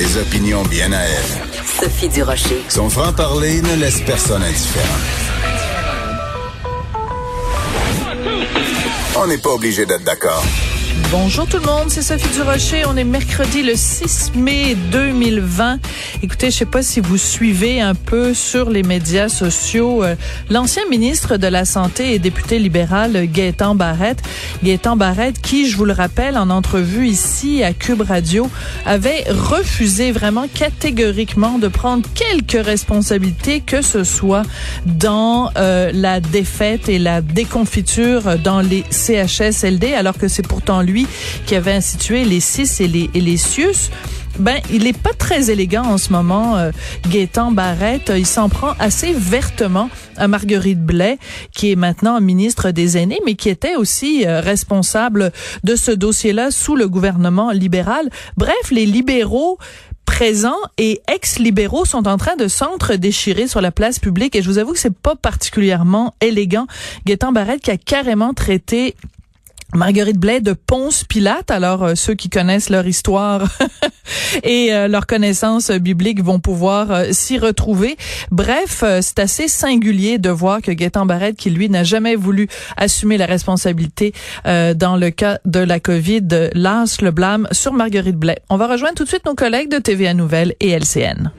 Des opinions bien à elle. Sophie Durocher. Son franc-parler ne laisse personne indifférent. On n'est pas obligé d'être d'accord. Bonjour tout le monde, c'est Sophie Durocher. On est mercredi le 6 mai 2020. Écoutez, je sais pas si vous suivez un peu sur les médias sociaux euh, l'ancien ministre de la Santé et député libéral Gaétan Barrette. Gaétan Barrette qui, je vous le rappelle, en entrevue ici à Cube Radio, avait refusé vraiment catégoriquement de prendre quelques responsabilités que ce soit dans euh, la défaite et la déconfiture dans les CHSLD, alors que c'est pourtant lui qui avait institué les CIS et les, et. Ben, il est pas très élégant en ce moment, euh, Gaétan Barrette. Il s'en prend assez vertement à Marguerite Blais, qui est maintenant ministre des Aînés, mais qui était aussi euh, responsable de ce dossier-là sous le gouvernement libéral. Bref, les libéraux présents et ex-libéraux sont en train de s'entre-déchirer sur la place publique et je vous avoue que c'est pas particulièrement élégant. Gaétan Barrette qui a carrément traité Marguerite Blais de Ponce Pilate. Alors euh, ceux qui connaissent leur histoire et euh, leur connaissance biblique vont pouvoir euh, s'y retrouver. Bref, euh, c'est assez singulier de voir que Gaétan Barrette, qui lui n'a jamais voulu assumer la responsabilité euh, dans le cas de la COVID, lance le blâme sur Marguerite Blais. On va rejoindre tout de suite nos collègues de TVA Nouvelles et LCN.